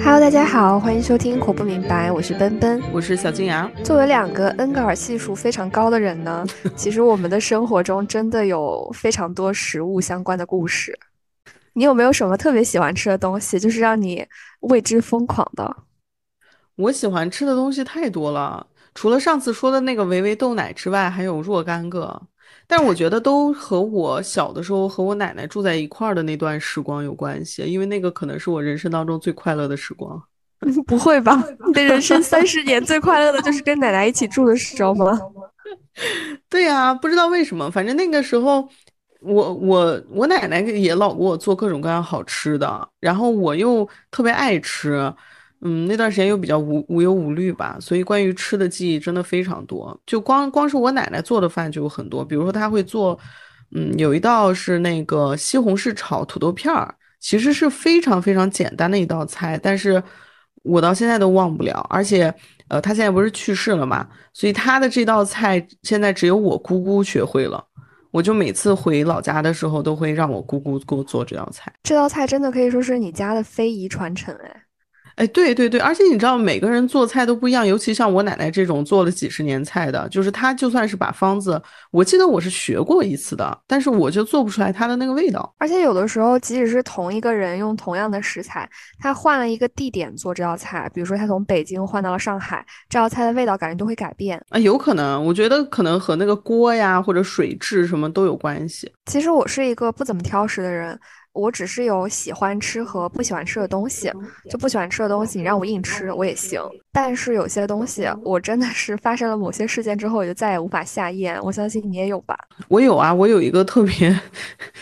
Hello，大家好，欢迎收听《活不明白》，我是奔奔，我是小金牙。作为两个恩格尔系数非常高的人呢，其实我们的生活中真的有非常多食物相关的故事。你有没有什么特别喜欢吃的东西，就是让你为之疯狂的？我喜欢吃的东西太多了，除了上次说的那个维维豆奶之外，还有若干个。但是我觉得都和我小的时候和我奶奶住在一块儿的那段时光有关系，因为那个可能是我人生当中最快乐的时光。不会吧？你的人生三十年最快乐的就是跟奶奶一起住的时候吗？对呀，不知道为什么，反正那个时候，我我我奶奶也老给我做各种各样好吃的，然后我又特别爱吃。嗯，那段时间又比较无无忧无虑吧，所以关于吃的记忆真的非常多。就光光是我奶奶做的饭就有很多，比如说她会做，嗯，有一道是那个西红柿炒土豆片儿，其实是非常非常简单的一道菜，但是我到现在都忘不了。而且，呃，她现在不是去世了嘛，所以她的这道菜现在只有我姑姑学会了。我就每次回老家的时候，都会让我姑姑给我做这道菜。这道菜真的可以说是你家的非遗传承，哎。哎，对对对，而且你知道每个人做菜都不一样，尤其像我奶奶这种做了几十年菜的，就是她就算是把方子，我记得我是学过一次的，但是我就做不出来她的那个味道。而且有的时候，即使是同一个人用同样的食材，他换了一个地点做这道菜，比如说他从北京换到了上海，这道菜的味道感觉都会改变啊。有可能，我觉得可能和那个锅呀或者水质什么都有关系。其实我是一个不怎么挑食的人。我只是有喜欢吃和不喜欢吃的东西，就不喜欢吃的东西，你让我硬吃我也行。但是有些东西，我真的是发生了某些事件之后，我就再也无法下咽。我相信你也有吧？我有啊，我有一个特别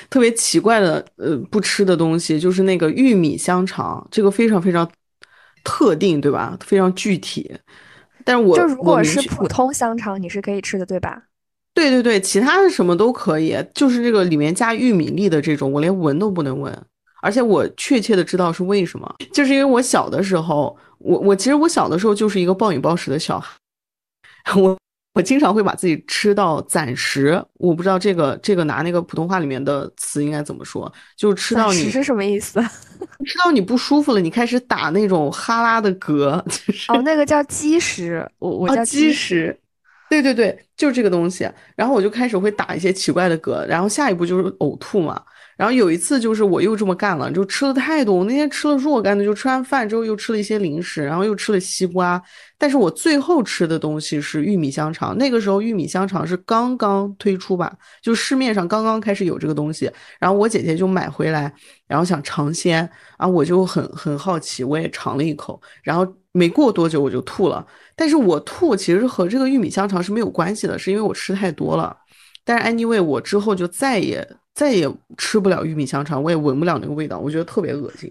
特别奇怪的呃不吃的东西，就是那个玉米香肠，这个非常非常特定，对吧？非常具体。但是我就如果是普通香肠，你是可以吃的，对吧？对对对，其他的什么都可以，就是这个里面加玉米粒的这种，我连闻都不能闻。而且我确切的知道是为什么，就是因为我小的时候，我我其实我小的时候就是一个暴饮暴食的小孩，我我经常会把自己吃到暂时，我不知道这个这个拿那个普通话里面的词应该怎么说，就吃到你是什么意思？吃到你不舒服了，你开始打那种哈拉的嗝，就是哦，那个叫积食，我我叫积食。对对对，就是这个东西。然后我就开始会打一些奇怪的嗝，然后下一步就是呕吐嘛。然后有一次就是我又这么干了，就吃了太多。我那天吃了若干的，就吃完饭之后又吃了一些零食，然后又吃了西瓜。但是我最后吃的东西是玉米香肠。那个时候玉米香肠是刚刚推出吧，就市面上刚刚开始有这个东西。然后我姐姐就买回来，然后想尝鲜啊，我就很很好奇，我也尝了一口，然后没过多久我就吐了。但是我吐其实和这个玉米香肠是没有关系的，是因为我吃太多了。但是 anyway，我之后就再也再也吃不了玉米香肠，我也闻不了那个味道，我觉得特别恶心。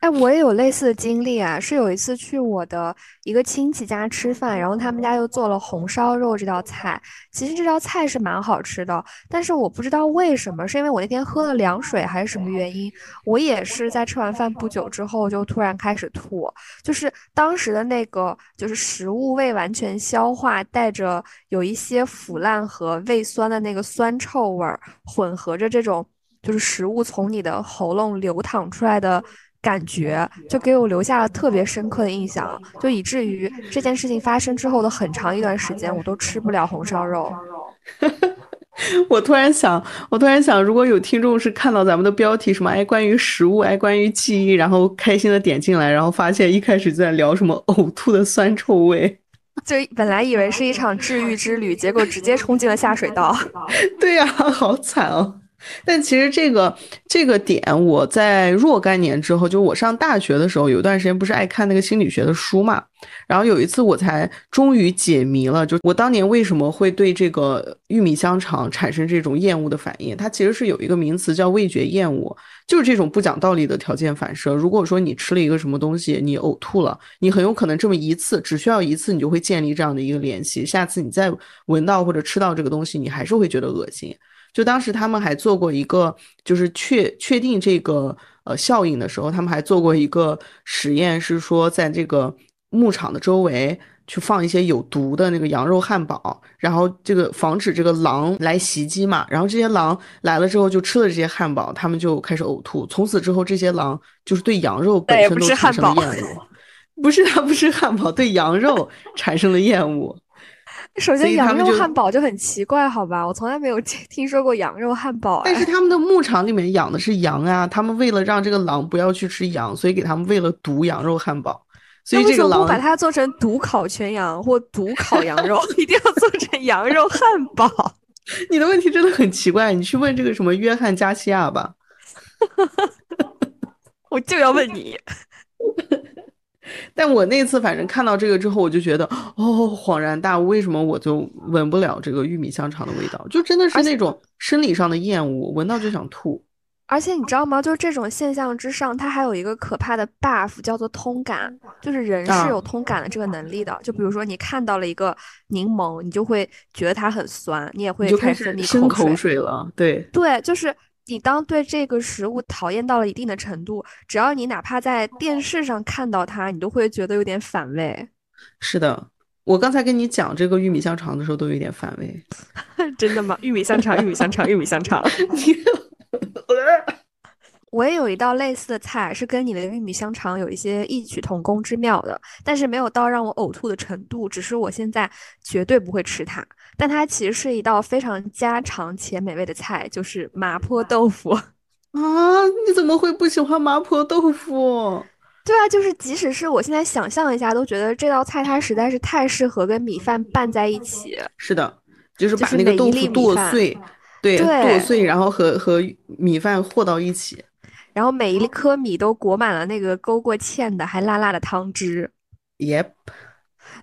哎，我也有类似的经历啊，是有一次去我的一个亲戚家吃饭，然后他们家又做了红烧肉这道菜。其实这道菜是蛮好吃的，但是我不知道为什么，是因为我那天喝了凉水还是什么原因，我也是在吃完饭不久之后就突然开始吐，就是当时的那个就是食物未完全消化，带着有一些腐烂和胃酸的那个酸臭味儿，混合着这种就是食物从你的喉咙流淌出来的。感觉就给我留下了特别深刻的印象，就以至于这件事情发生之后的很长一段时间，我都吃不了红烧肉。我突然想，我突然想，如果有听众是看到咱们的标题什么哎关于食物哎关于记忆，然后开心的点进来，然后发现一开始就在聊什么呕吐的酸臭味，就本来以为是一场治愈之旅，结果直接冲进了下水道。对呀，好惨哦。但其实这个这个点，我在若干年之后，就我上大学的时候，有一段时间不是爱看那个心理学的书嘛。然后有一次我才终于解谜了，就我当年为什么会对这个玉米香肠产生这种厌恶的反应？它其实是有一个名词叫味觉厌恶，就是这种不讲道理的条件反射。如果说你吃了一个什么东西，你呕吐了，你很有可能这么一次，只需要一次，你就会建立这样的一个联系。下次你再闻到或者吃到这个东西，你还是会觉得恶心。就当时他们还做过一个，就是确确定这个呃效应的时候，他们还做过一个实验，是说在这个牧场的周围，去放一些有毒的那个羊肉汉堡，然后这个防止这个狼来袭击嘛。然后这些狼来了之后就吃了这些汉堡，他们就开始呕吐。从此之后，这些狼就是对羊肉本身都产生了厌恶。不是他不吃汉堡，对羊肉产生了厌恶。首先，羊肉汉堡就很奇怪，好吧？我从来没有听 说过羊肉汉堡。但是他们的牧场里面养的是羊啊，他们为了让这个狼不要去吃羊，所以给他们喂了毒羊肉汉堡。所以这个狼把它做成毒烤全羊或毒烤羊肉，一定要做成羊肉汉堡。你的问题真的很奇怪，你去问这个什么约翰加西亚吧。我就要问你。但我那次反正看到这个之后，我就觉得哦，恍然大悟，为什么我就闻不了这个玉米香肠的味道？就真的是那种生理上的厌恶，闻到就想吐。而且你知道吗？就是这种现象之上，它还有一个可怕的 buff，叫做通感，就是人是有通感的这个能力的。就比如说你看到了一个柠檬，你就会觉得它很酸，你也会开始生口水了。对对，就是。你当对这个食物讨厌到了一定的程度，只要你哪怕在电视上看到它，你都会觉得有点反胃。是的，我刚才跟你讲这个玉米香肠的时候都有点反胃。真的吗？玉米香肠，玉米香肠，玉米香肠。我也有一道类似的菜，是跟你的玉米香肠有一些异曲同工之妙的，但是没有到让我呕吐的程度。只是我现在绝对不会吃它。但它其实是一道非常家常且美味的菜，就是麻婆豆腐 啊！你怎么会不喜欢麻婆豆腐？对啊，就是即使是我现在想象一下，都觉得这道菜它实在是太适合跟米饭拌在一起。是的，就是把那个豆腐剁碎，对，剁碎，然后和和米饭和到一起，然后每一颗米都裹满了那个勾过芡的还辣辣的汤汁。Yep。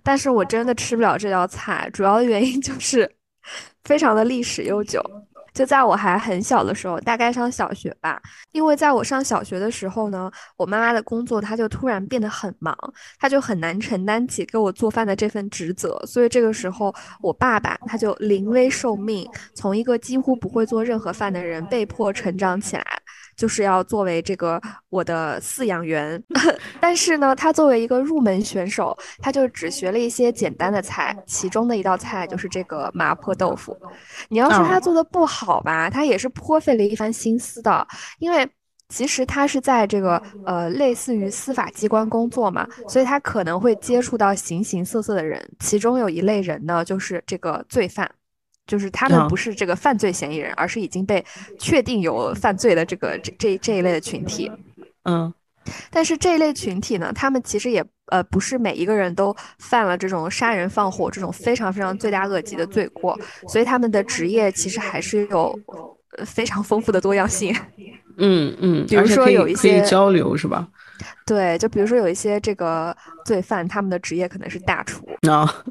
但是我真的吃不了这道菜，主要的原因就是 非常的历史悠久。就在我还很小的时候，大概上小学吧，因为在我上小学的时候呢，我妈妈的工作她就突然变得很忙，她就很难承担起给我做饭的这份职责，所以这个时候我爸爸他就临危受命，从一个几乎不会做任何饭的人被迫成长起来。就是要作为这个我的饲养员，但是呢，他作为一个入门选手，他就只学了一些简单的菜，其中的一道菜就是这个麻婆豆腐。你要说他做的不好吧，他也是颇费了一番心思的，因为其实他是在这个呃类似于司法机关工作嘛，所以他可能会接触到形形色色的人，其中有一类人呢，就是这个罪犯。就是他们不是这个犯罪嫌疑人，而是已经被确定有犯罪的这个这这这一类的群体。嗯，但是这一类群体呢，他们其实也呃不是每一个人都犯了这种杀人放火这种非常非常罪大恶极的罪过，所以他们的职业其实还是有非常丰富的多样性。嗯嗯，比如说有一些交流是吧？对，就比如说有一些这个罪犯，他们的职业可能是大厨。啊。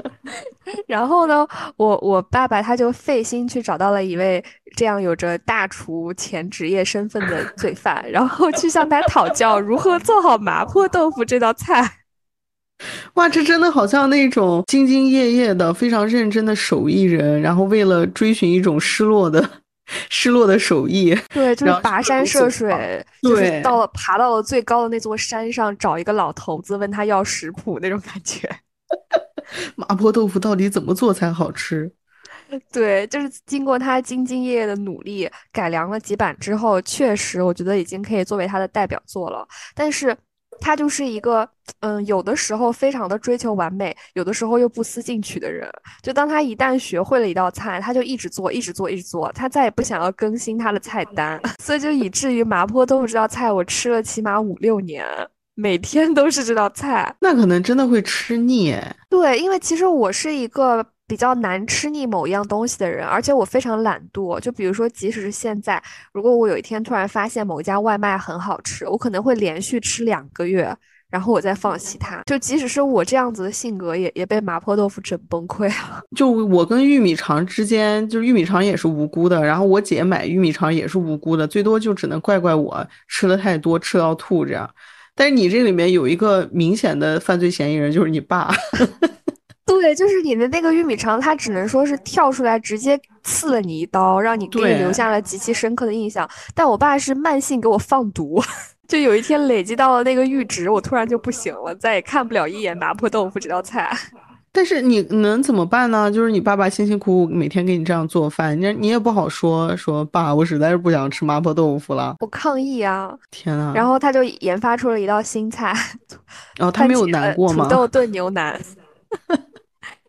然后呢，我我爸爸他就费心去找到了一位这样有着大厨前职业身份的罪犯，然后去向他讨教如何做好麻婆豆腐这道菜。哇，这真的好像那种兢兢业业的、非常认真的手艺人，然后为了追寻一种失落的、失落的手艺，对，就是跋山涉水，就是到了爬到了最高的那座山上，找一个老头子问他要食谱那种感觉。麻婆豆腐到底怎么做才好吃？对，就是经过他兢兢业业的努力，改良了几版之后，确实我觉得已经可以作为他的代表作了。但是，他就是一个，嗯，有的时候非常的追求完美，有的时候又不思进取的人。就当他一旦学会了一道菜，他就一直做，一直做，一直做，他再也不想要更新他的菜单。所以就以至于麻婆豆腐这道菜，我吃了起码五六年。每天都是这道菜，那可能真的会吃腻。对，因为其实我是一个比较难吃腻某一样东西的人，而且我非常懒惰。就比如说，即使是现在，如果我有一天突然发现某一家外卖很好吃，我可能会连续吃两个月，然后我再放弃它。就即使是我这样子的性格，也也被麻婆豆腐整崩溃了。就我跟玉米肠之间，就玉米肠也是无辜的，然后我姐买玉米肠也是无辜的，最多就只能怪怪我吃的太多，吃到吐这样。但是你这里面有一个明显的犯罪嫌疑人，就是你爸。对，就是你的那个玉米肠，他只能说是跳出来直接刺了你一刀，让你给你留下了极其深刻的印象。但我爸是慢性给我放毒。就有一天累积到了那个阈值，我突然就不行了，再也看不了一眼麻婆豆腐这道菜。但是你能怎么办呢？就是你爸爸辛辛苦苦每天给你这样做饭，你你也不好说说爸，我实在是不想吃麻婆豆腐了，我抗议啊！天呐，然后他就研发出了一道新菜，然后他没有难过吗？土豆炖牛腩。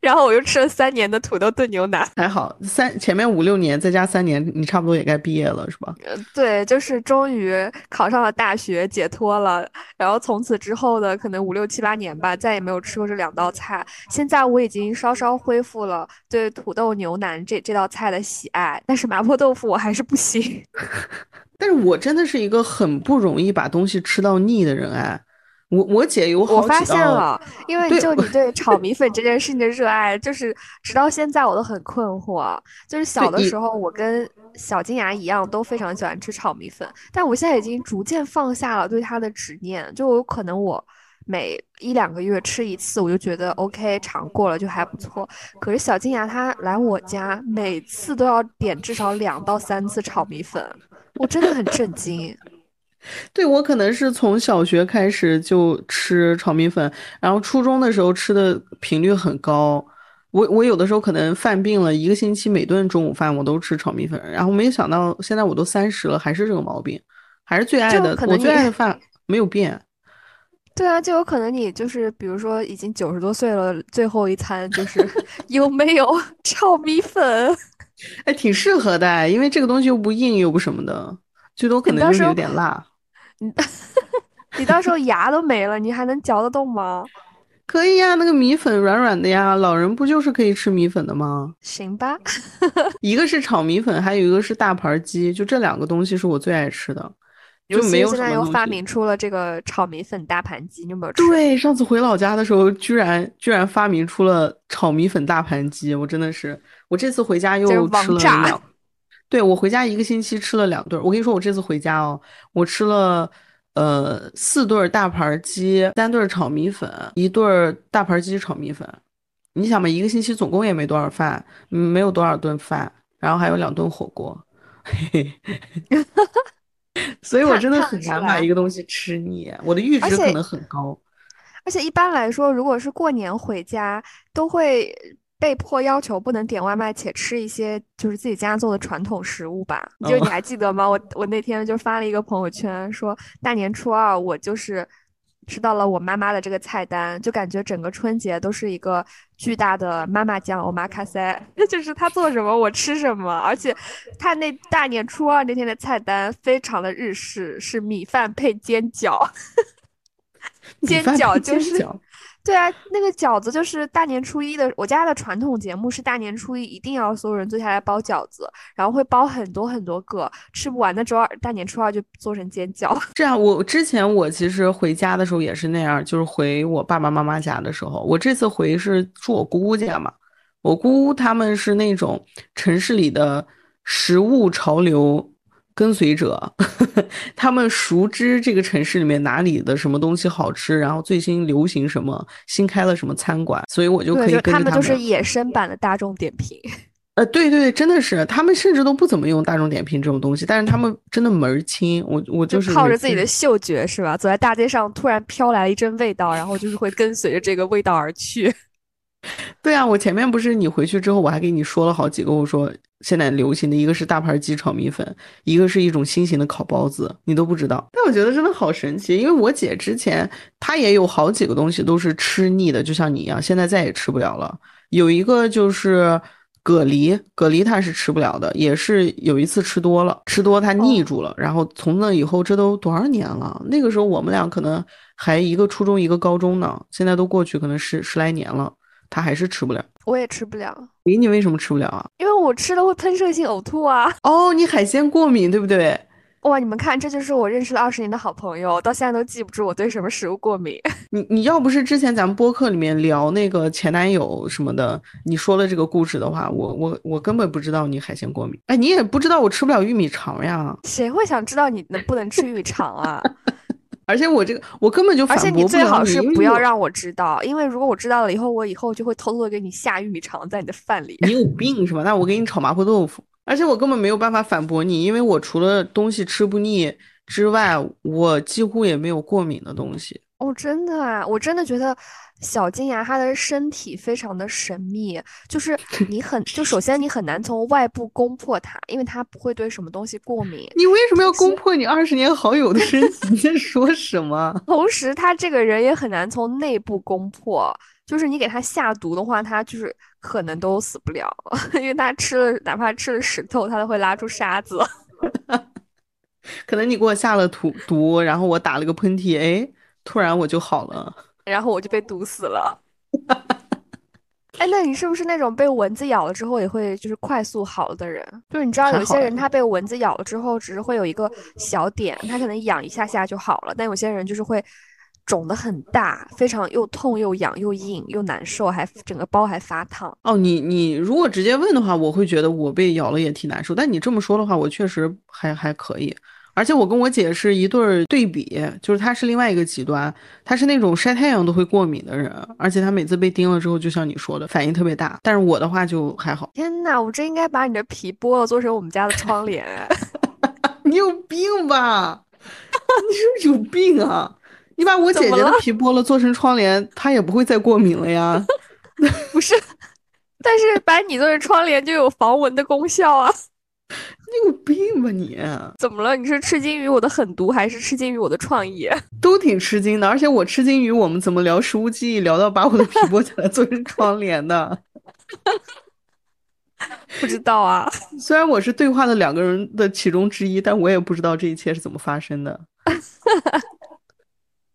然后我又吃了三年的土豆炖牛腩，还好三前面五六年再加三年，你差不多也该毕业了，是吧？呃，对，就是终于考上了大学，解脱了。然后从此之后的可能五六七八年吧，再也没有吃过这两道菜。现在我已经稍稍恢复了对土豆牛腩这这道菜的喜爱，但是麻婆豆腐我还是不行。但是我真的是一个很不容易把东西吃到腻的人哎。我我姐有好我发现了，因为就你对炒米粉这件事情的热爱，就是直到现在我都很困惑。就是小的时候，我跟小金牙一样，都非常喜欢吃炒米粉，但我现在已经逐渐放下了对它的执念。就有可能我每一两个月吃一次，我就觉得 OK，尝过了就还不错。可是小金牙他来我家，每次都要点至少两到三次炒米粉，我真的很震惊。对我可能是从小学开始就吃炒米粉，然后初中的时候吃的频率很高。我我有的时候可能犯病了，一个星期每顿中午饭我都吃炒米粉，然后没想到现在我都三十了，还是这个毛病，还是最爱的我最爱的饭没有变。对啊，就有可能你就是比如说已经九十多岁了，最后一餐就是 有没有炒米粉？哎，挺适合的，因为这个东西又不硬又不什么的。最多可能就是有点辣，你你到时候牙都没了，你还能嚼得动吗？可以呀，那个米粉软软的呀，老人不就是可以吃米粉的吗？行吧，一个是炒米粉，还有一个是大盘鸡，就这两个东西是我最爱吃的。就没有现在又发明出了这个炒米粉大盘鸡，你有没有吃？对，上次回老家的时候，居然居然发明出了炒米粉大盘鸡，我真的是，我这次回家又吃了两。对我回家一个星期吃了两顿，我跟你说，我这次回家哦，我吃了呃四顿大盘鸡，三顿炒米粉，一顿大盘鸡炒米粉。你想嘛，一个星期总共也没多少饭，没有多少顿饭，然后还有两顿火锅，嘿嘿，所以我真的很难把一个东西吃腻，我的阈值可能很高。而且一般来说，如果是过年回家，都会。被迫要求不能点外卖，且吃一些就是自己家做的传统食物吧。就你还记得吗？我我那天就发了一个朋友圈，说大年初二我就是吃到了我妈妈的这个菜单，就感觉整个春节都是一个巨大的妈妈酱，我妈卡塞，就是她做什么我吃什么。而且她那大年初二那天的菜单非常的日式，是米饭配煎饺，煎饺就是。对啊，那个饺子就是大年初一的。我家的传统节目是大年初一一定要所有人坐下来包饺子，然后会包很多很多个，吃不完的周二大年初二就做成煎饺。这样，我之前我其实回家的时候也是那样，就是回我爸爸妈妈家的时候，我这次回是住我姑姑家嘛。我姑姑他们是那种城市里的食物潮流。跟随者，他们熟知这个城市里面哪里的什么东西好吃，然后最新流行什么，新开了什么餐馆，所以我就可以跟着他们。他们就是野生版的大众点评。呃，对对对，真的是，他们甚至都不怎么用大众点评这种东西，但是他们真的门儿清。我我就是靠着自己的嗅觉是吧？走在大街上，突然飘来了一阵味道，然后就是会跟随着这个味道而去。对啊，我前面不是你回去之后，我还给你说了好几个。我说现在流行的一个是大盘鸡炒米粉，一个是一种新型的烤包子，你都不知道。但我觉得真的好神奇，因为我姐之前她也有好几个东西都是吃腻的，就像你一样，现在再也吃不了了。有一个就是蛤蜊，蛤蜊她是吃不了的，也是有一次吃多了，吃多她腻住了。然后从那以后，这都多少年了？那个时候我们俩可能还一个初中一个高中呢，现在都过去可能十十来年了。他还是吃不了，我也吃不了。咦，你为什么吃不了啊？因为我吃了会喷射性呕吐啊。哦，你海鲜过敏对不对？哇，你们看，这就是我认识了二十年的好朋友，到现在都记不住我对什么食物过敏。你你要不是之前咱们播客里面聊那个前男友什么的，你说了这个故事的话，我我我根本不知道你海鲜过敏。哎，你也不知道我吃不了玉米肠呀？谁会想知道你能不能吃玉米肠啊？而且我这个我根本就而且你最好是不要让我知道，因为如果我知道了以后，我以后就会偷偷的给你下玉米肠在你的饭里。你有病是吧？那我给你炒麻婆豆腐。而且我根本没有办法反驳你，因为我除了东西吃不腻，之外，我几乎也没有过敏的东西。哦，真的啊，我真的觉得小金牙它的身体非常的神秘，就是你很就首先你很难从外部攻破它，因为它不会对什么东西过敏。你为什么要攻破你二十年好友的身体？你在说什么？同时，他这个人也很难从内部攻破，就是你给他下毒的话，他就是可能都死不了，因为他吃了哪怕吃了石头，他都会拉出沙子。可能你给我下了毒毒，然后我打了个喷嚏，哎。突然我就好了，然后我就被毒死了。哎，那你是不是那种被蚊子咬了之后也会就是快速好的人？就是你知道有些人他被蚊子咬了之后只是会有一个小点，他可能痒一下下就好了，但有些人就是会肿的很大，非常又痛又痒又硬又难受，还整个包还发烫。哦，你你如果直接问的话，我会觉得我被咬了也挺难受，但你这么说的话，我确实还还可以。而且我跟我姐是一对对比，就是她是另外一个极端，她是那种晒太阳都会过敏的人，而且她每次被叮了之后，就像你说的，反应特别大。但是我的话就还好。天呐，我真应该把你的皮剥了，做成我们家的窗帘。你有病吧？你是不是有病啊？你把我姐姐的皮剥了做成窗帘，她也不会再过敏了呀。不是，但是把你做成窗帘就有防蚊的功效啊。你有病吧你？怎么了？你是吃惊于我的狠毒，还是吃惊于我的创意？都挺吃惊的，而且我吃惊于我们怎么聊食物记忆，聊到把我的皮剥下来做成窗帘的。不知道啊。虽然我是对话的两个人的其中之一，但我也不知道这一切是怎么发生的。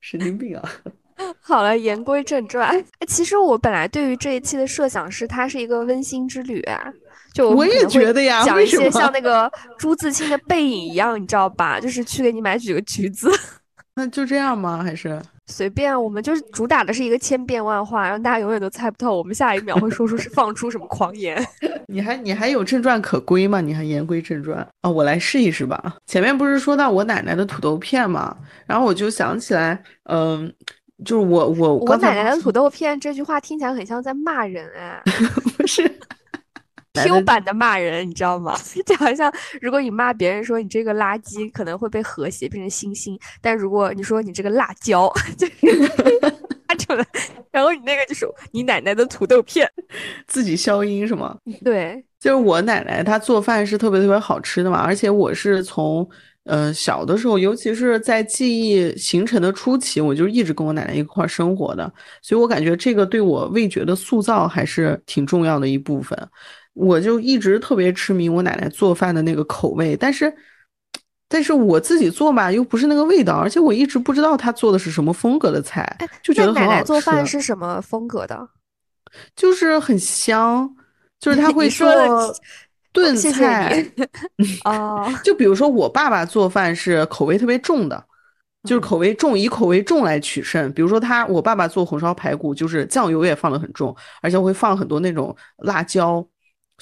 神经病啊！好了，言归正传。其实我本来对于这一期的设想是，它是一个温馨之旅。就我也觉得呀，讲一些像那个朱自清的背影一样，你知道吧？就是去给你买几个橘子。那就这样吗？还是随便？我们就是主打的是一个千变万化，让大家永远都猜不透。我们下一秒会说出是放出什么狂言。你还你还有正传可归吗？你还言归正传啊？我来试一试吧。前面不是说到我奶奶的土豆片吗？然后我就想起来，嗯，就是我我我奶奶的土豆片这句话听起来很像在骂人哎，不是。Q 版的骂人，你知道吗？就好像如果你骂别人说你这个垃圾，可能会被和谐变成星星；但如果你说你这个辣椒，就是 发成了，然后你那个就是你奶奶的土豆片，自己消音是吗？对，就是我奶奶她做饭是特别特别好吃的嘛，而且我是从呃小的时候，尤其是在记忆形成的初期，我就一直跟我奶奶一块生活的，所以我感觉这个对我味觉的塑造还是挺重要的一部分。我就一直特别痴迷我奶奶做饭的那个口味，但是，但是我自己做吧又不是那个味道，而且我一直不知道她做的是什么风格的菜，就觉得很好吃。奶奶做饭是什么风格的？就是很香，就是他会做炖菜。哦，就比如说我爸爸做饭是口味特别重的，就是口味重，以口味重来取胜。比如说他，我爸爸做红烧排骨，就是酱油也放的很重，而且会放很多那种辣椒。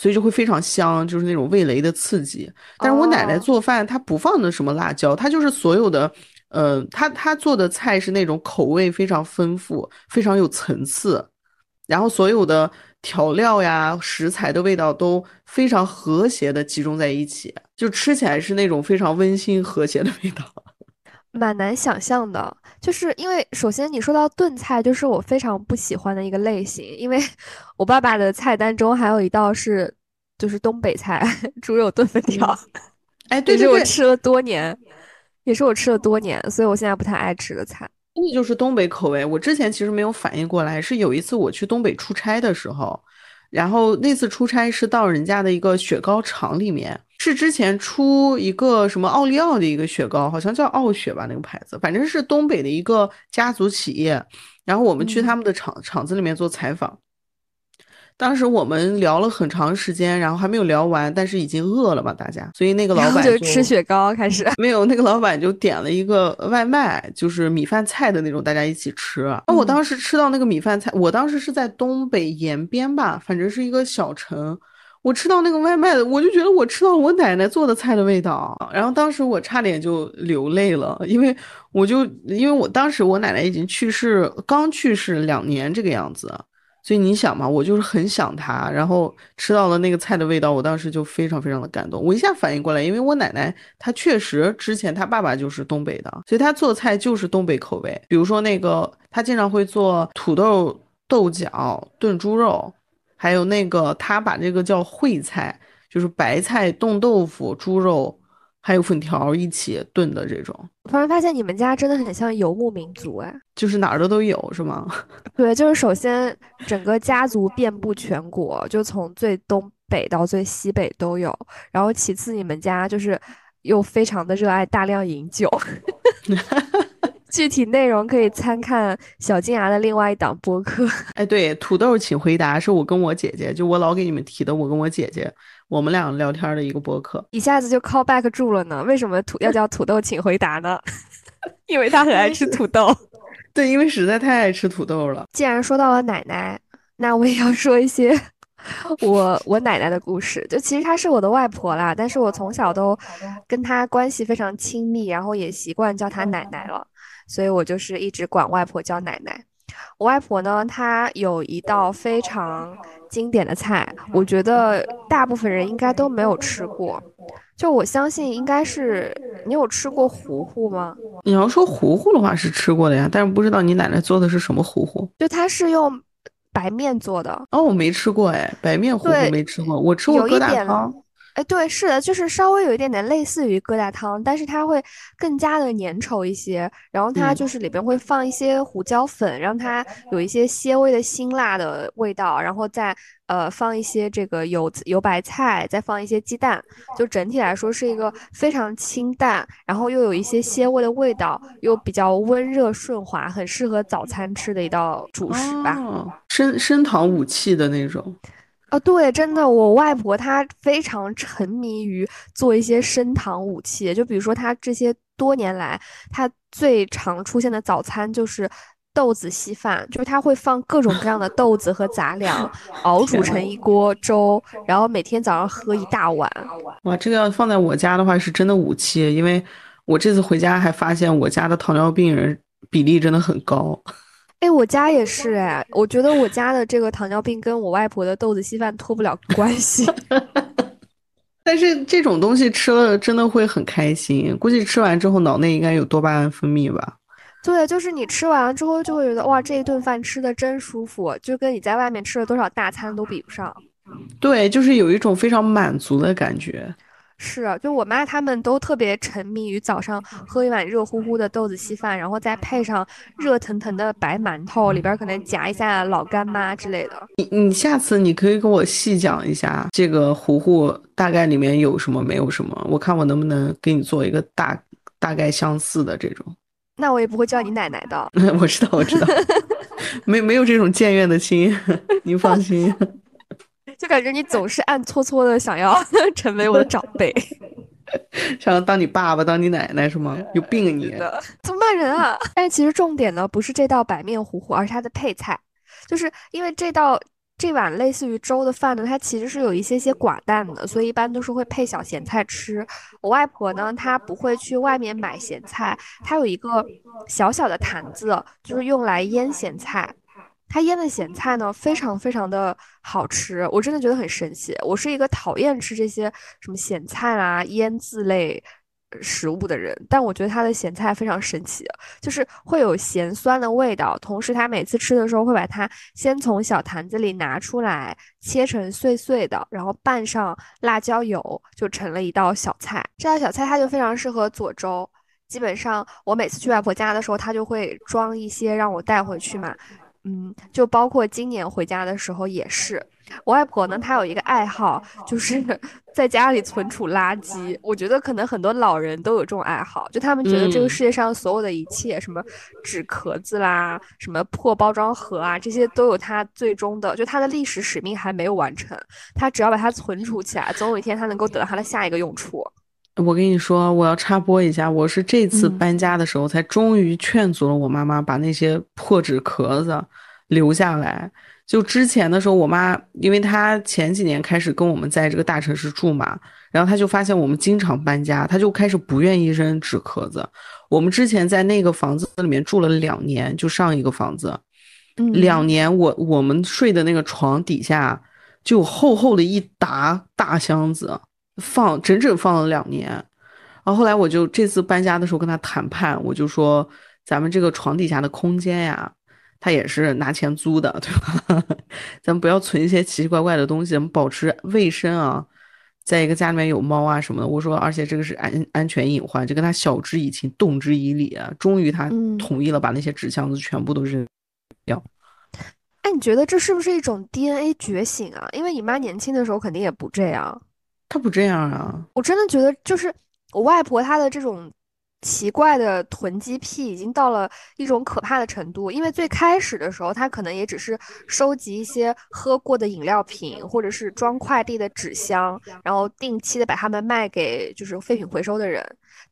所以就会非常香，就是那种味蕾的刺激。但是我奶奶做饭，她不放的什么辣椒，她就是所有的，呃，她她做的菜是那种口味非常丰富、非常有层次，然后所有的调料呀、食材的味道都非常和谐的集中在一起，就吃起来是那种非常温馨和谐的味道。蛮难想象的，就是因为首先你说到炖菜，就是我非常不喜欢的一个类型，因为 我爸爸的菜单中还有一道是就是东北菜 猪肉炖粉条，哎，对，是我吃了多年，也是我吃了多年，所以我现在不太爱吃的菜。那就是东北口味。我之前其实没有反应过来，是有一次我去东北出差的时候，然后那次出差是到人家的一个雪糕厂里面。是之前出一个什么奥利奥的一个雪糕，好像叫奥雪吧，那个牌子，反正是东北的一个家族企业。然后我们去他们的厂厂子里面做采访，当时我们聊了很长时间，然后还没有聊完，但是已经饿了嘛，大家，所以那个老板就吃雪糕开始。没有，那个老板就点了一个外卖，就是米饭菜的那种，大家一起吃。那我当时吃到那个米饭菜，我当时是在东北延边吧，反正是一个小城。我吃到那个外卖的，我就觉得我吃到我奶奶做的菜的味道，然后当时我差点就流泪了，因为我就因为我当时我奶奶已经去世，刚去世两年这个样子，所以你想嘛，我就是很想她，然后吃到了那个菜的味道，我当时就非常非常的感动。我一下反应过来，因为我奶奶她确实之前她爸爸就是东北的，所以她做菜就是东北口味。比如说那个，她经常会做土豆豆角炖猪肉，还有那个他把这个叫烩菜，就是白菜冻豆腐、猪肉。还有粉条一起炖的这种，突然发现你们家真的很像游牧民族哎，就是哪儿的都有是吗？对，就是首先整个家族遍布全国，就从最东北到最西北都有。然后其次，你们家就是又非常的热爱大量饮酒，具体内容可以参看小金牙的另外一档播客。哎，对，土豆请回答是我跟我姐姐，就我老给你们提的，我跟我姐姐。我们俩聊天的一个播客，一下子就 call back 住了呢。为什么土要叫土豆，请回答呢？因为他很爱吃土豆。对，因为实在太爱吃土豆了。既然说到了奶奶，那我也要说一些我我奶奶的故事。就其实她是我的外婆啦，但是我从小都跟她关系非常亲密，然后也习惯叫她奶奶了，所以我就是一直管外婆叫奶奶。我外婆呢，她有一道非常。经典的菜，我觉得大部分人应该都没有吃过。就我相信，应该是你有吃过糊糊吗？你要说糊糊的话，是吃过的呀，但是不知道你奶奶做的是什么糊糊。就它是用白面做的。哦，我没吃过哎，白面糊糊没吃过，我吃过疙瘩汤。哎，对，是的，就是稍微有一点点类似于疙瘩汤，但是它会更加的粘稠一些。然后它就是里边会放一些胡椒粉，让它有一些些微的辛辣的味道。然后再呃放一些这个油油白菜，再放一些鸡蛋，就整体来说是一个非常清淡，然后又有一些些微的味道，又比较温热顺滑，很适合早餐吃的一道主食吧。升升糖武器的那种。哦，对，真的，我外婆她非常沉迷于做一些升糖武器，就比如说她这些多年来，她最常出现的早餐就是豆子稀饭，就是她会放各种各样的豆子和杂粮，熬煮成一锅粥，然后每天早上喝一大碗。哇，这个要放在我家的话是真的武器，因为我这次回家还发现我家的糖尿病人比例真的很高。哎，我家也是哎，我觉得我家的这个糖尿病跟我外婆的豆子稀饭脱不了关系。但是这种东西吃了真的会很开心，估计吃完之后脑内应该有多巴胺分泌吧？对，就是你吃完了之后就会觉得哇，这一顿饭吃的真舒服，就跟你在外面吃了多少大餐都比不上。对，就是有一种非常满足的感觉。是，就我妈他们都特别沉迷于早上喝一碗热乎乎的豆子稀饭，然后再配上热腾腾的白馒头，里边可能夹一下老干妈之类的。你你下次你可以跟我细讲一下这个糊糊大概里面有什么，没有什么，我看我能不能给你做一个大大概相似的这种。那我也不会叫你奶奶的。我知道，我知道，没没有这种僭越的心，您放心。就感觉你总是暗搓搓的想要 成为我的长辈，想要当你爸爸、当你奶奶是吗？有病啊你！怎么骂人啊？但是其实重点呢不是这道白面糊糊，而是它的配菜。就是因为这道这碗类似于粥的饭呢，它其实是有一些些寡淡的，所以一般都是会配小咸菜吃。我外婆呢，她不会去外面买咸菜，她有一个小小的坛子，就是用来腌咸菜。他腌的咸菜呢，非常非常的好吃，我真的觉得很神奇。我是一个讨厌吃这些什么咸菜啦、腌制类食物的人，但我觉得他的咸菜非常神奇，就是会有咸酸的味道。同时，他每次吃的时候会把它先从小坛子里拿出来，切成碎碎的，然后拌上辣椒油，就成了一道小菜。这道小菜它就非常适合佐粥。基本上我每次去外婆家的时候，她就会装一些让我带回去嘛。嗯，就包括今年回家的时候也是，我外婆呢，她有一个爱好，就是 在家里存储垃圾。我觉得可能很多老人都有这种爱好，就他们觉得这个世界上所有的一切，什么纸壳子啦，什么破包装盒啊，这些都有它最终的，就它的历史使命还没有完成。他只要把它存储起来，总有一天它能够得到它的下一个用处。我跟你说，我要插播一下，我是这次搬家的时候才终于劝阻了我妈妈把那些破纸壳子留下来。就之前的时候，我妈因为她前几年开始跟我们在这个大城市住嘛，然后她就发现我们经常搬家，她就开始不愿意扔纸壳子。我们之前在那个房子里面住了两年，就上一个房子，两年我我们睡的那个床底下就厚厚的一沓大箱子，放整整放了两年。然后后来我就这次搬家的时候跟他谈判，我就说咱们这个床底下的空间呀，他也是拿钱租的，对吧？咱们不要存一些奇奇怪怪的东西，咱们保持卫生啊。在一个家里面有猫啊什么的，我说，而且这个是安安全隐患，就跟他晓之以情，动之以理。终于他同意了，把那些纸箱子全部都扔掉。哎，你觉得这是不是一种 DNA 觉醒啊？因为你妈年轻的时候肯定也不这样。他不这样啊！我真的觉得，就是我外婆她的这种。奇怪的囤积癖已经到了一种可怕的程度，因为最开始的时候，她可能也只是收集一些喝过的饮料瓶，或者是装快递的纸箱，然后定期的把它们卖给就是废品回收的人。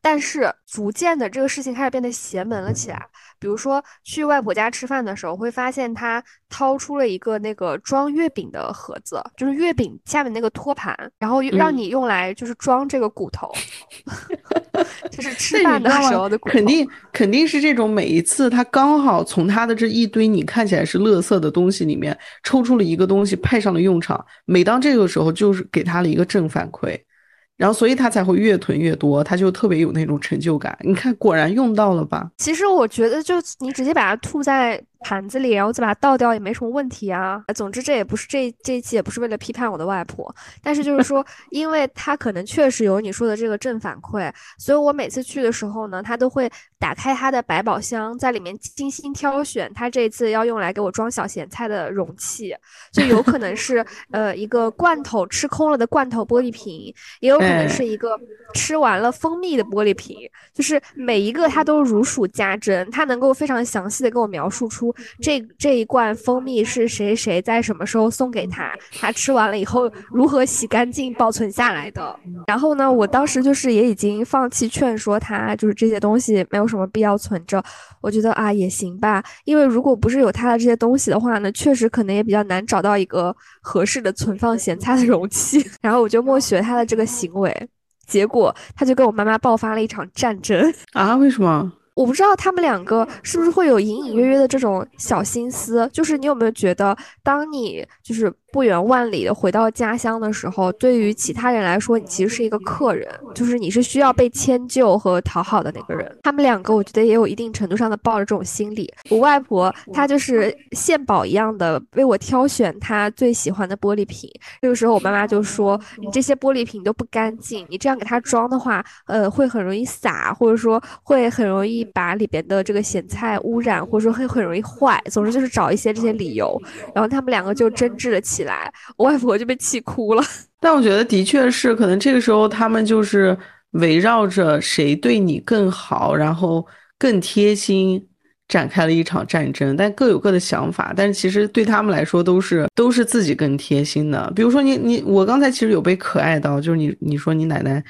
但是逐渐的，这个事情开始变得邪门了起来。比如说去外婆家吃饭的时候，会发现她掏出了一个那个装月饼的盒子，就是月饼下面那个托盘，然后让你用来就是装这个骨头，就是 吃饭的时候的骨头。肯定肯定是这种，每一次他刚好从他的这一堆你看起来是垃圾的东西里面抽出了一个东西派上了用场，每当这个时候就是给他了一个正反馈。然后，所以他才会越囤越多，他就特别有那种成就感。你看，果然用到了吧？其实我觉得，就你直接把它吐在。盘子里，然后再把它倒掉也没什么问题啊。总之，这也不是这这一期也不是为了批判我的外婆，但是就是说，因为她可能确实有你说的这个正反馈，所以我每次去的时候呢，她都会打开她的百宝箱，在里面精心挑选她这次要用来给我装小咸菜的容器，就有可能是 呃一个罐头吃空了的罐头玻璃瓶，也有可能是一个吃完了蜂蜜的玻璃瓶，就是每一个她都如数家珍，她能够非常详细的给我描述出。这这一罐蜂蜜是谁谁在什么时候送给他？他吃完了以后如何洗干净保存下来的？然后呢，我当时就是也已经放弃劝说他，就是这些东西没有什么必要存着。我觉得啊也行吧，因为如果不是有他的这些东西的话呢，确实可能也比较难找到一个合适的存放咸菜的容器。然后我就默许了他的这个行为，结果他就跟我妈妈爆发了一场战争啊？为什么？我不知道他们两个是不是会有隐隐约约的这种小心思，就是你有没有觉得，当你就是。不远万里的回到家乡的时候，对于其他人来说，你其实是一个客人，就是你是需要被迁就和讨好的那个人。他们两个，我觉得也有一定程度上的抱着这种心理。我外婆她就是献宝一样的为我挑选她最喜欢的玻璃瓶。这个时候，我妈妈就说：“你这些玻璃瓶都不干净，你这样给它装的话，呃，会很容易洒，或者说会很容易把里边的这个咸菜污染，或者说会很容易坏。总之就是找一些这些理由。”然后他们两个就争执了起。起来，我外婆就被气哭了。但我觉得的确是，可能这个时候他们就是围绕着谁对你更好，然后更贴心，展开了一场战争。但各有各的想法，但是其实对他们来说都是都是自己更贴心的。比如说你你我刚才其实有被可爱到，就是你你说你奶奶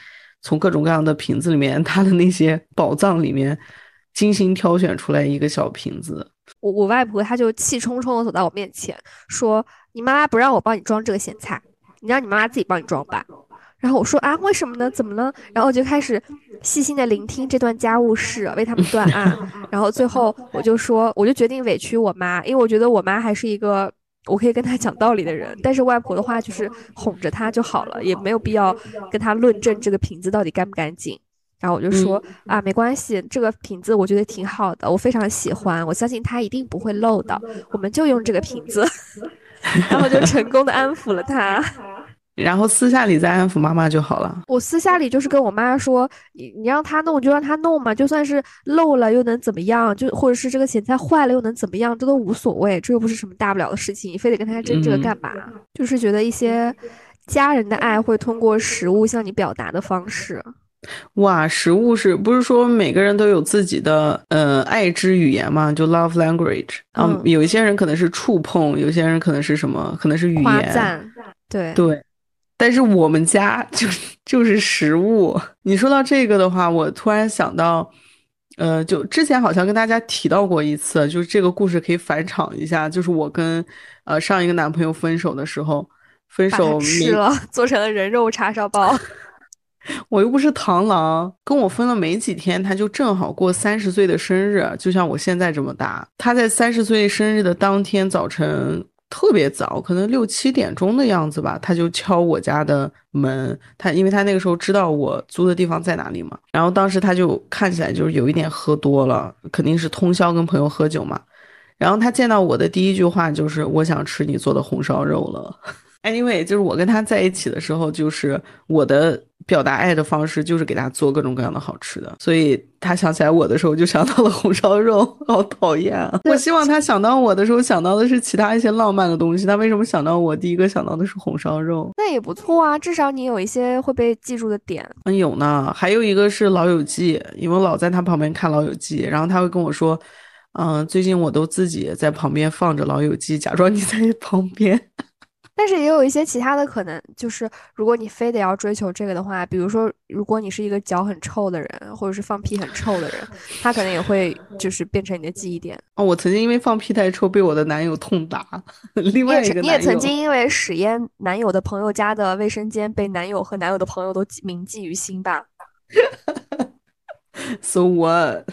从各种各样的瓶子里面，她的那些宝藏里面精心挑选出来一个小瓶子。我我外婆她就气冲冲的走到我面前说。你妈妈不让我帮你装这个咸菜，你让你妈妈自己帮你装吧。然后我说啊，为什么呢？怎么了？然后我就开始细心的聆听这段家务事，为他们断案。然后最后我就说，我就决定委屈我妈，因为我觉得我妈还是一个我可以跟她讲道理的人。但是外婆的话就是哄着她就好了，也没有必要跟她论证这个瓶子到底干不干净。然后我就说啊，没关系，这个瓶子我觉得挺好的，我非常喜欢，我相信它一定不会漏的，我们就用这个瓶子。然后就成功的安抚了他，然后私下里再安抚妈妈就好了。我私下里就是跟我妈说，你你让他弄就让他弄嘛，就算是漏了又能怎么样？就或者是这个咸菜坏了又能怎么样？这都无所谓，这又不是什么大不了的事情，你非得跟他争这个干嘛？就是觉得一些家人的爱会通过食物向你表达的方式。哇，食物是不是说每个人都有自己的呃爱之语言嘛？就 love language 啊，有一些人可能是触碰，有些人可能是什么？可能是语言。对对。但是我们家就 就是食物。你说到这个的话，我突然想到，呃，就之前好像跟大家提到过一次，就是这个故事可以返场一下，就是我跟呃上一个男朋友分手的时候，分手吃了，做成了人肉叉烧包。我又不是螳螂，跟我分了没几天，他就正好过三十岁的生日，就像我现在这么大。他在三十岁生日的当天早晨特别早，可能六七点钟的样子吧，他就敲我家的门。他因为他那个时候知道我租的地方在哪里嘛，然后当时他就看起来就是有一点喝多了，肯定是通宵跟朋友喝酒嘛。然后他见到我的第一句话就是：“我想吃你做的红烧肉了。” Anyway，就是我跟他在一起的时候，就是我的表达爱的方式就是给他做各种各样的好吃的，所以他想起来我的时候就想到了红烧肉，好讨厌啊！我希望他想到我的时候想到的是其他一些浪漫的东西，他为什么想到我第一个想到的是红烧肉？那也不错啊，至少你有一些会被记住的点。嗯，有呢，还有一个是《老友记》，因为我老在他旁边看《老友记》，然后他会跟我说，嗯，最近我都自己在旁边放着《老友记》，假装你在旁边。但是也有一些其他的可能，就是如果你非得要追求这个的话，比如说，如果你是一个脚很臭的人，或者是放屁很臭的人，他可能也会就是变成你的记忆点。哦，我曾经因为放屁太臭被我的男友痛打。另外一个你也曾经因为屎淹男友的朋友家的卫生间被男友和男友的朋友都铭记于心吧？So what？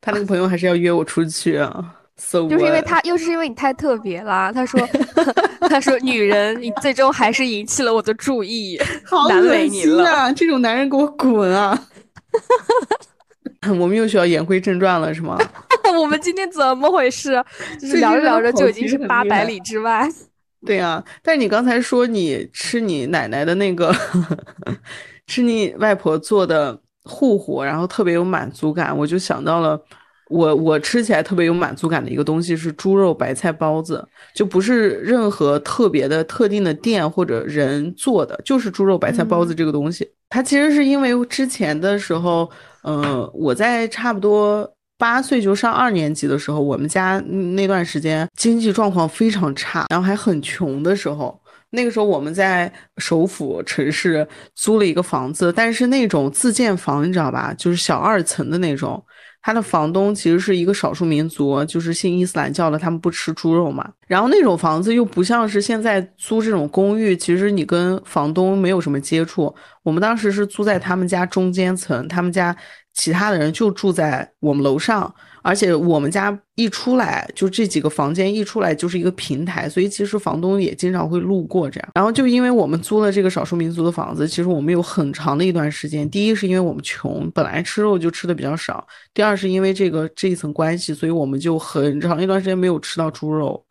他那个朋友还是要约我出去啊。就是因为他，又是因为你太特别了。他说，他说，女人，你最终还是引起了我的注意，难为你了。这种男人给我滚啊！我们又需要言归正传了，是吗？我们今天怎么回事？就是聊着聊着就已经是八百里之外。对呀，但是你刚才说你吃你奶奶的那个，吃你外婆做的糊糊，然后特别有满足感，我就想到了。我我吃起来特别有满足感的一个东西是猪肉白菜包子，就不是任何特别的特定的店或者人做的，就是猪肉白菜包子这个东西。它其实是因为之前的时候，嗯，我在差不多八岁就上二年级的时候，我们家那段时间经济状况非常差，然后还很穷的时候，那个时候我们在首府城市租了一个房子，但是那种自建房，你知道吧？就是小二层的那种。他的房东其实是一个少数民族，就是信伊斯兰教的，他们不吃猪肉嘛。然后那种房子又不像是现在租这种公寓，其实你跟房东没有什么接触。我们当时是租在他们家中间层，他们家其他的人就住在我们楼上。而且我们家一出来就这几个房间一出来就是一个平台，所以其实房东也经常会路过这样。然后就因为我们租了这个少数民族的房子，其实我们有很长的一段时间，第一是因为我们穷，本来吃肉就吃的比较少；第二是因为这个这一层关系，所以我们就很长一段时间没有吃到猪肉。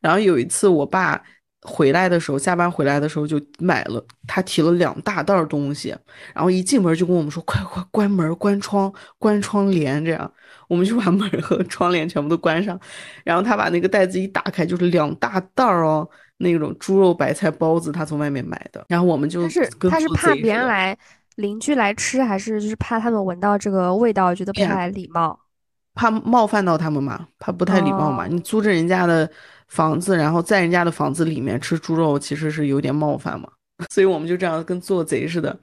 然后有一次我爸。回来的时候，下班回来的时候就买了，他提了两大袋东西，然后一进门就跟我们说：“快快关门、关窗、关窗帘。”这样，我们就把门和窗帘全部都关上。然后他把那个袋子一打开，就是两大袋儿哦，那种猪肉白菜包子，他从外面买的。然后我们就是他是怕别人来邻居来吃，还是就是怕他们闻到这个味道觉得不太礼貌？怕冒犯到他们嘛？怕不太礼貌嘛？你租着人家的。房子，然后在人家的房子里面吃猪肉，其实是有点冒犯嘛，所以我们就这样跟做贼似的，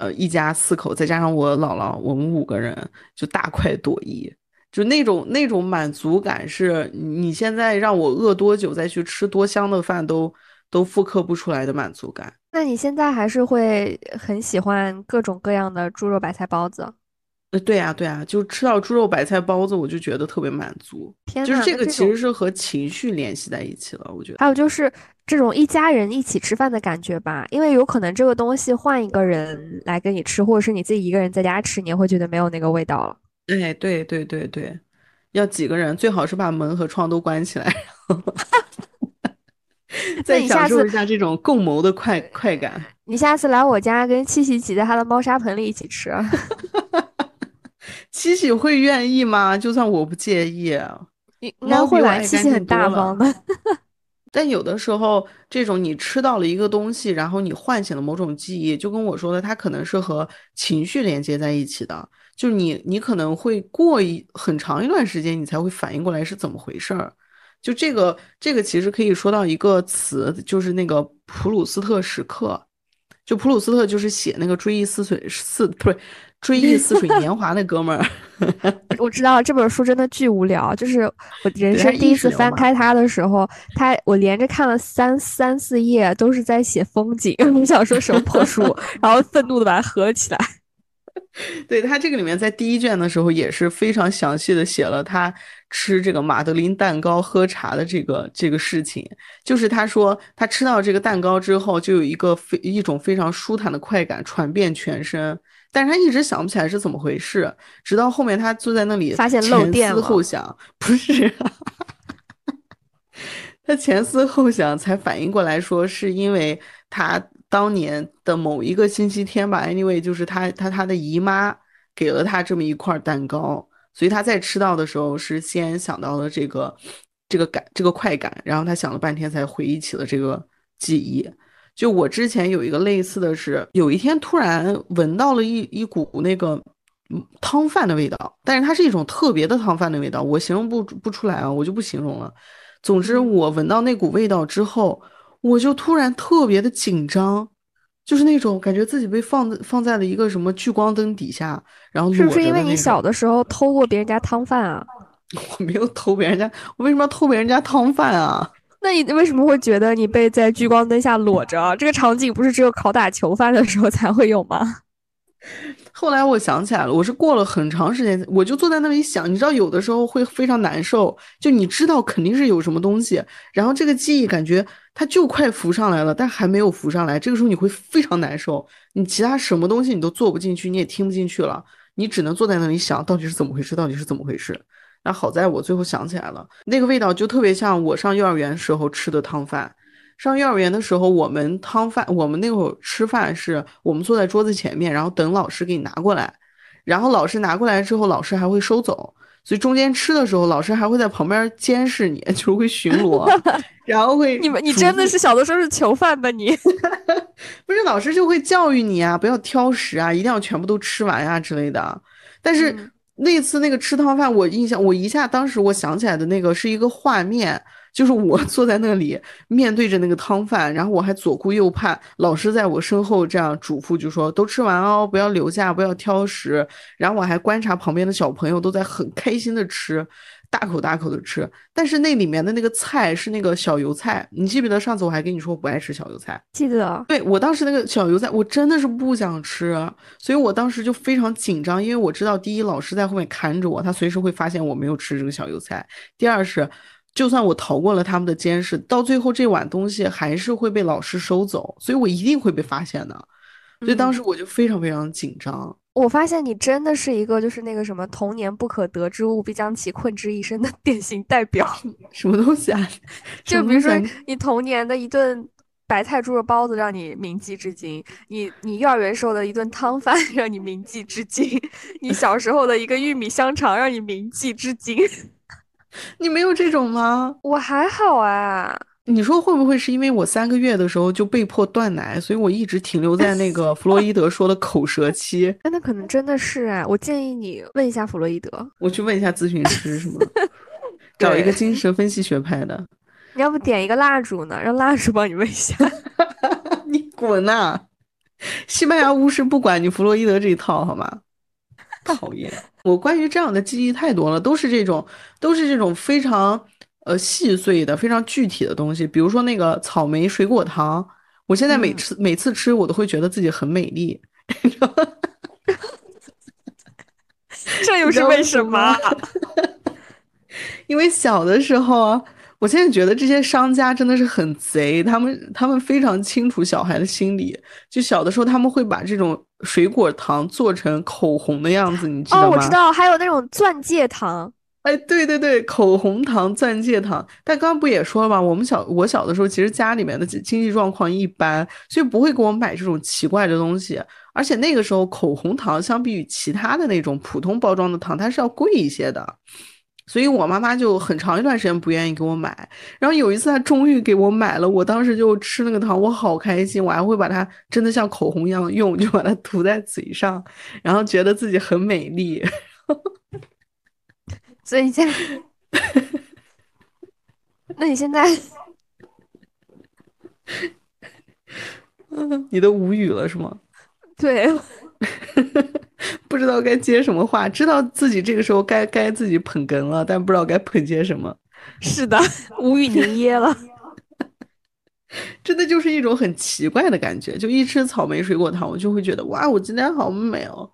呃，一家四口，再加上我姥姥，我们五个人就大快朵颐，就那种那种满足感，是你现在让我饿多久再去吃多香的饭都都复刻不出来的满足感。那你现在还是会很喜欢各种各样的猪肉白菜包子？呃，对呀，对呀，就吃到猪肉白菜包子，我就觉得特别满足。天就是这个其实是和情绪联系在一起了，我觉得。还有就是这种一家人一起吃饭的感觉吧，因为有可能这个东西换一个人来跟你吃，或者是你自己一个人在家吃，你会觉得没有那个味道了。哎，对对对对，要几个人，最好是把门和窗都关起来，再享受一下这种共谋的快快感。你下次来我家，跟七喜挤在他的猫砂盆里一起吃。七喜会愿意吗？就算我不介意，应该会来。七喜很大方的。但有的时候，这种你吃到了一个东西，然后你唤醒了某种记忆，就跟我说的，它可能是和情绪连接在一起的。就你，你可能会过一很长一段时间，你才会反应过来是怎么回事儿。就这个，这个其实可以说到一个词，就是那个普鲁斯特时刻。就普鲁斯特就是写那个《追忆似水似》不是。追忆似水年华那哥们儿，我知道这本书真的巨无聊，就是我人生第一次翻开它的时候，它我连着看了三三四页，都是在写风景。我想说什么破书，然后愤怒的把它合起来。对他这个里面，在第一卷的时候也是非常详细的写了他吃这个马德琳蛋糕、喝茶的这个这个事情。就是他说他吃到这个蛋糕之后，就有一个非一种非常舒坦的快感传遍全身，但是他一直想不起来是怎么回事。直到后面他坐在那里，发现漏电了，后想不是，他前思后想才反应过来说，是因为他。当年的某一个星期天吧，anyway，就是他他他的姨妈给了他这么一块蛋糕，所以他在吃到的时候是先想到了这个这个感这个快感，然后他想了半天才回忆起了这个记忆。就我之前有一个类似的是，有一天突然闻到了一一股那个汤饭的味道，但是它是一种特别的汤饭的味道，我形容不不出来啊，我就不形容了。总之，我闻到那股味道之后。我就突然特别的紧张，就是那种感觉自己被放放在了一个什么聚光灯底下，然后是不是因为你小的时候偷过别人家汤饭啊？我没有偷别人家，我为什么要偷别人家汤饭啊？那你为什么会觉得你被在聚光灯下裸着？这个场景不是只有拷打囚犯的时候才会有吗？后来我想起来了，我是过了很长时间，我就坐在那里想，你知道，有的时候会非常难受，就你知道肯定是有什么东西，然后这个记忆感觉它就快浮上来了，但还没有浮上来，这个时候你会非常难受，你其他什么东西你都做不进去，你也听不进去了，你只能坐在那里想到底是怎么回事，到底是怎么回事。那好在我最后想起来了，那个味道就特别像我上幼儿园时候吃的汤饭。上幼儿园的时候，我们汤饭，我们那会儿吃饭是我们坐在桌子前面，然后等老师给你拿过来，然后老师拿过来之后，老师还会收走，所以中间吃的时候，老师还会在旁边监视你，就是会巡逻，然后会你们你真的是小的时候是囚犯吧你？不是，老师就会教育你啊，不要挑食啊，一定要全部都吃完呀之类的。但是那次那个吃汤饭，我印象我一下当时我想起来的那个是一个画面。就是我 坐在那里面对着那个汤饭，然后我还左顾右盼，老师在我身后这样嘱咐，就说都吃完哦，不要留下，不要挑食。然后我还观察旁边的小朋友都在很开心的吃，大口大口的吃。但是那里面的那个菜是那个小油菜，你记不记得上次我还跟你说我不爱吃小油菜？记得。对我当时那个小油菜，我真的是不想吃，所以我当时就非常紧张，因为我知道第一老师在后面看着我，他随时会发现我没有吃这个小油菜。第二是。就算我逃过了他们的监视，到最后这碗东西还是会被老师收走，所以我一定会被发现的。所以当时我就非常非常紧张。我发现你真的是一个就是那个什么童年不可得之物必将其困之一身的典型代表。什么东西啊？就比如说你童年的一顿白菜猪肉包子让你铭记至今，你你幼儿园时候的一顿汤饭让你铭记至今，你小时候的一个玉米香肠让你铭记至今。你没有这种吗？我还好啊。你说会不会是因为我三个月的时候就被迫断奶，所以我一直停留在那个弗洛伊德说的口舌期？那可能真的是哎。我建议你问一下弗洛伊德。我去问一下咨询师是吗？找一个精神分析学派的。你要不点一个蜡烛呢？让蜡烛帮你问一下。你滚呐！西班牙巫师不管你弗洛伊德这一套好吗？讨厌。我关于这样的记忆太多了，都是这种，都是这种非常呃细碎的、非常具体的东西。比如说那个草莓水果糖，我现在每次每次吃，我都会觉得自己很美丽。这又是为什么？因为小的时候。我现在觉得这些商家真的是很贼，他们他们非常清楚小孩的心理。就小的时候，他们会把这种水果糖做成口红的样子，你知道吗？哦，我知道，还有那种钻戒糖。哎，对对对，口红糖、钻戒糖。但刚刚不也说了吗？我们小我小的时候，其实家里面的经济状况一般，所以不会给我买这种奇怪的东西。而且那个时候，口红糖相比于其他的那种普通包装的糖，它是要贵一些的。所以我妈妈就很长一段时间不愿意给我买，然后有一次她终于给我买了，我当时就吃那个糖，我好开心，我还会把它真的像口红一样用，就把它涂在嘴上，然后觉得自己很美丽。所以现在，那你现在，嗯，你都无语了是吗？对。不知道该接什么话，知道自己这个时候该该自己捧哏了，但不知道该捧些什么。是的，无语凝噎了。真的就是一种很奇怪的感觉，就一吃草莓水果糖，我就会觉得哇，我今天好美哦。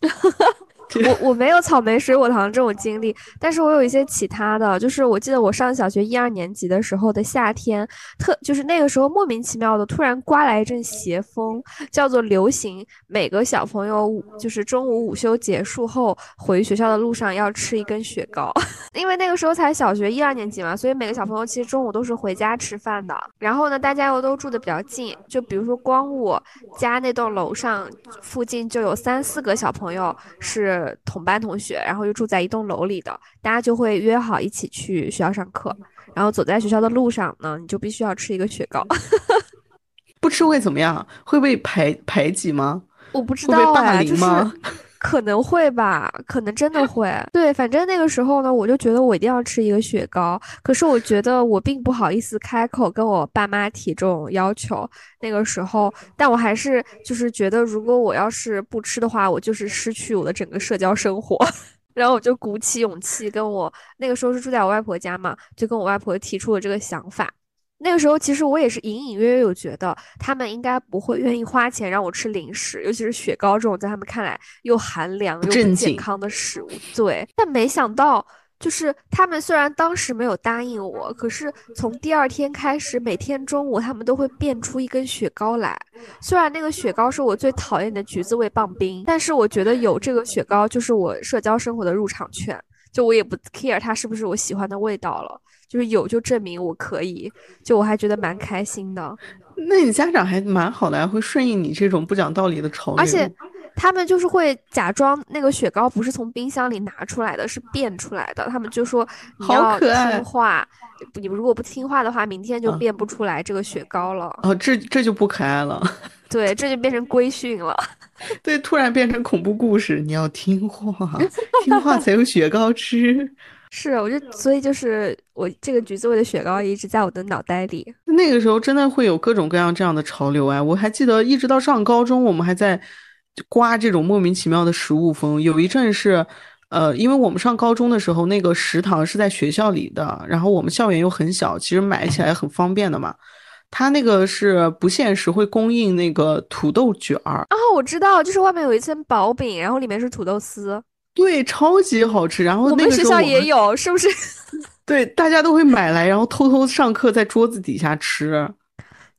我我没有草莓水果糖这种经历，但是我有一些其他的，就是我记得我上小学一二年级的时候的夏天，特就是那个时候莫名其妙的突然刮来一阵邪风，叫做流行，每个小朋友午就是中午午休结束后回学校的路上要吃一根雪糕，因为那个时候才小学一二年级嘛，所以每个小朋友其实中午都是回家吃饭的。然后呢，大家又都住的比较近，就比如说光我家那栋楼上附近就有三四个小朋友是。同班同学，然后又住在一栋楼里的，大家就会约好一起去学校上课。然后走在学校的路上呢，你就必须要吃一个雪糕，不吃会怎么样？会被排排挤吗？我不知道啊，就是。可能会吧，可能真的会。对，反正那个时候呢，我就觉得我一定要吃一个雪糕。可是我觉得我并不好意思开口跟我爸妈提这种要求。那个时候，但我还是就是觉得，如果我要是不吃的话，我就是失去我的整个社交生活。然后我就鼓起勇气跟我那个时候是住在我外婆家嘛，就跟我外婆提出了这个想法。那个时候，其实我也是隐隐约约有觉得，他们应该不会愿意花钱让我吃零食，尤其是雪糕这种在他们看来又寒凉又不健康的食物。对，但没想到，就是他们虽然当时没有答应我，可是从第二天开始，每天中午他们都会变出一根雪糕来。虽然那个雪糕是我最讨厌的橘子味棒冰，但是我觉得有这个雪糕就是我社交生活的入场券，就我也不 care 它是不是我喜欢的味道了。就是有就证明我可以，就我还觉得蛮开心的。那你家长还蛮好的，还会顺应你这种不讲道理的潮流。而且他们就是会假装那个雪糕不是从冰箱里拿出来的，是变出来的。他们就说你要听话，你如果不听话的话，明天就变不出来这个雪糕了。哦，这这就不可爱了。对，这就变成规训了。对，突然变成恐怖故事，你要听话，听话才有雪糕吃。是，我就所以就是我这个橘子味的雪糕一直在我的脑袋里。那个时候真的会有各种各样这样的潮流哎，我还记得一直到上高中，我们还在刮这种莫名其妙的食物风。有一阵是，呃，因为我们上高中的时候，那个食堂是在学校里的，然后我们校园又很小，其实买起来很方便的嘛。他那个是不限时会供应那个土豆卷儿啊，我知道，就是外面有一层薄饼，然后里面是土豆丝。对，超级好吃。然后我们学校也有，是不是？对，大家都会买来，然后偷偷上课在桌子底下吃。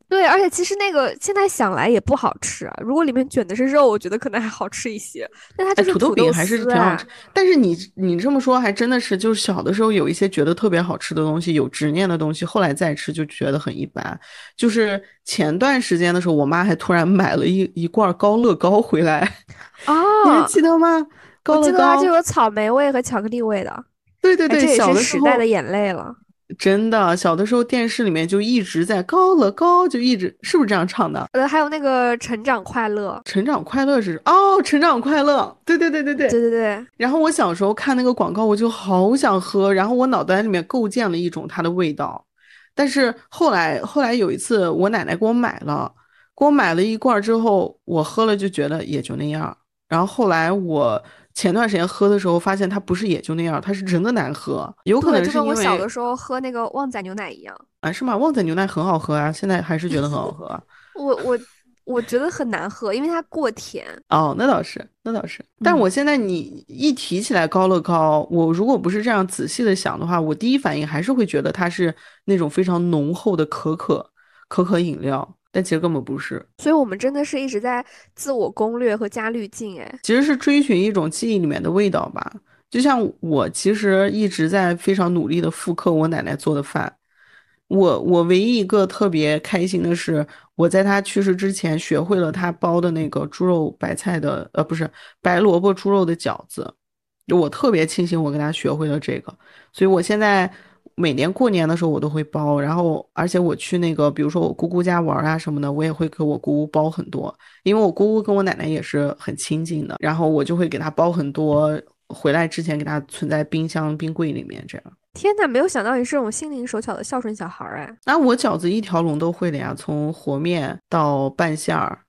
对，而且其实那个现在想来也不好吃啊。如果里面卷的是肉，我觉得可能还好吃一些。但它就是土豆饼还是挺好吃。但是你你这么说，还真的是，就是小的时候有一些觉得特别好吃的东西，有执念的东西，后来再吃就觉得很一般。就是前段时间的时候，我妈还突然买了一一罐高乐高回来。哦，你还记得吗？我记得它就有草莓味和巧克力味的。对对对，小的时代的眼泪了。真的，小的时候电视里面就一直在高乐高，就一直是不是这样唱的？呃，还有那个成长快乐，成长快乐是哦，成长快乐，对对对对对对对对。然后我小时候看那个广告，我就好想喝，然后我脑袋里面构建了一种它的味道。但是后来后来有一次，我奶奶给我买了，给我买了一罐之后，我喝了就觉得也就那样。然后后来我。前段时间喝的时候，发现它不是也就那样，它是真的难喝。有可能是因为我小的时候喝那个旺仔牛奶一样啊？是吗？旺仔牛奶很好喝啊，现在还是觉得很好喝。我我我觉得很难喝，因为它过甜。哦，那倒是，那倒是。但我现在你一提起来高乐高，我如果不是这样仔细的想的话，我第一反应还是会觉得它是那种非常浓厚的可可可可饮料。但其实根本不是，所以我们真的是一直在自我攻略和加滤镜，哎，其实是追寻一种记忆里面的味道吧。就像我其实一直在非常努力的复刻我奶奶做的饭。我我唯一一个特别开心的是，我在她去世之前学会了她包的那个猪肉白菜的，呃，不是白萝卜猪肉的饺子。我特别庆幸我跟她学会了这个，所以我现在。每年过年的时候，我都会包，然后而且我去那个，比如说我姑姑家玩啊什么的，我也会给我姑姑包很多，因为我姑姑跟我奶奶也是很亲近的，然后我就会给她包很多，回来之前给她存在冰箱冰柜里面，这样。天哪，没有想到你是这种心灵手巧的孝顺小孩儿哎！那我饺子一条龙都会的呀，从和面到拌馅儿，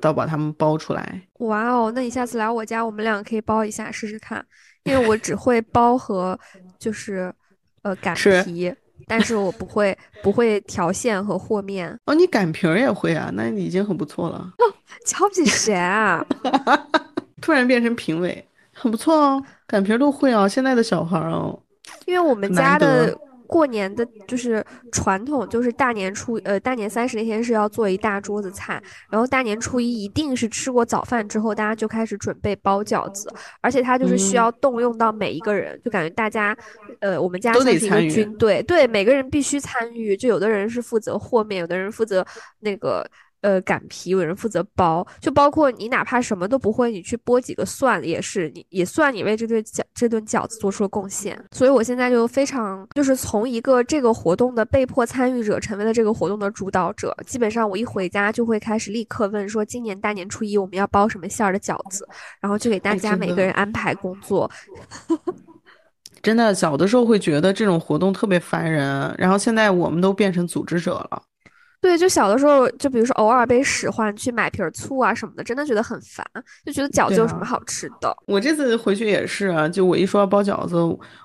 到把它们包出来。哇哦，那你下次来我家，我们两个可以包一下试试看，因为我只会包和就是呃擀皮，但是我不会不会调馅和和面。哦，你擀皮儿也会啊？那已经很不错了。哦，瞧不起谁啊？突然变成评委，很不错哦，擀皮儿都会啊，现在的小孩儿哦。因为我们家的。过年的就是传统，就是大年初呃大年三十那天是要做一大桌子菜，然后大年初一一定是吃过早饭之后，大家就开始准备包饺子，而且它就是需要动用到每一个人，就感觉大家，呃，我们家是一个军队，对，每个人必须参与，就有的人是负责和面，有的人负责那个。呃，擀皮有人负责包，就包括你哪怕什么都不会，你去剥几个蒜也是，你也算你为这顿饺这顿饺子做出了贡献。所以我现在就非常就是从一个这个活动的被迫参与者，成为了这个活动的主导者。基本上我一回家就会开始立刻问说，今年大年初一我们要包什么馅儿的饺子，然后就给大家每个人安排工作。真的，小的时候会觉得这种活动特别烦人，然后现在我们都变成组织者了。对，就小的时候，就比如说偶尔被使唤去买瓶醋啊什么的，真的觉得很烦，就觉得饺子有什么好吃的。我这次回去也是啊，就我一说要包饺子，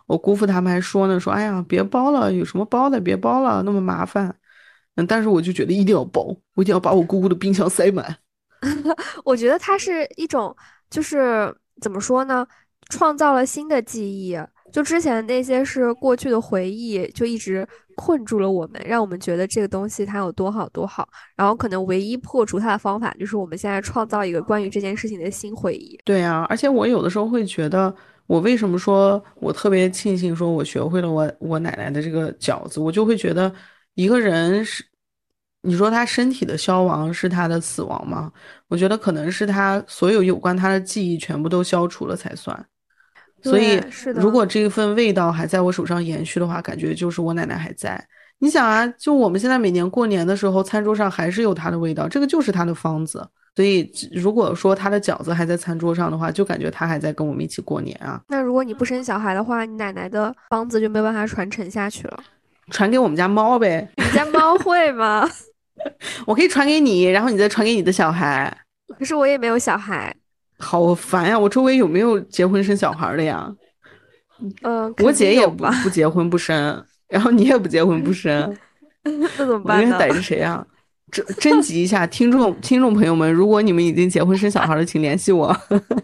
我姑父他们还说呢，说哎呀，别包了，有什么包的，别包了，那么麻烦。嗯，但是我就觉得一定要包，我一定要把我姑姑的冰箱塞满。我觉得它是一种，就是怎么说呢，创造了新的记忆。就之前那些是过去的回忆，就一直困住了我们，让我们觉得这个东西它有多好多好。然后可能唯一破除它的方法，就是我们现在创造一个关于这件事情的新回忆。对啊，而且我有的时候会觉得，我为什么说我特别庆幸，说我学会了我我奶奶的这个饺子，我就会觉得一个人是，你说他身体的消亡是他的死亡吗？我觉得可能是他所有有关他的记忆全部都消除了才算。所以，如果这份味道还在我手上延续的话，感觉就是我奶奶还在。你想啊，就我们现在每年过年的时候，餐桌上还是有它的味道，这个就是它的方子。所以，如果说它的饺子还在餐桌上的话，就感觉它还在跟我们一起过年啊。那如果你不生小孩的话，你奶奶的方子就没办法传承下去了，传给我们家猫呗。你家猫会吗？我可以传给你，然后你再传给你的小孩。可是我也没有小孩。好烦呀！我周围有没有结婚生小孩的呀？嗯，我姐也不不结婚不生，然后你也不结婚不生，那怎么办呢？逮着谁啊？征征集一下听众听众朋友们，如果你们已经结婚生小孩了，请联系我，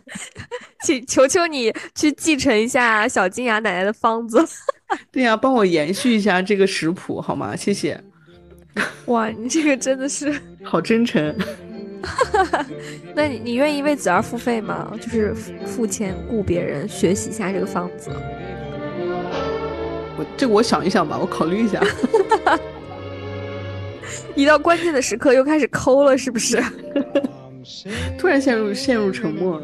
请求求你去继承一下小金牙奶奶的方子。对呀，帮我延续一下这个食谱好吗？谢谢。哇，你这个真的是好真诚。那你你愿意为子儿付费吗？就是付钱雇别人学习一下这个方子。我这个我想一想吧，我考虑一下。一到关键的时刻又开始抠了，是不是？突然陷入陷入沉默。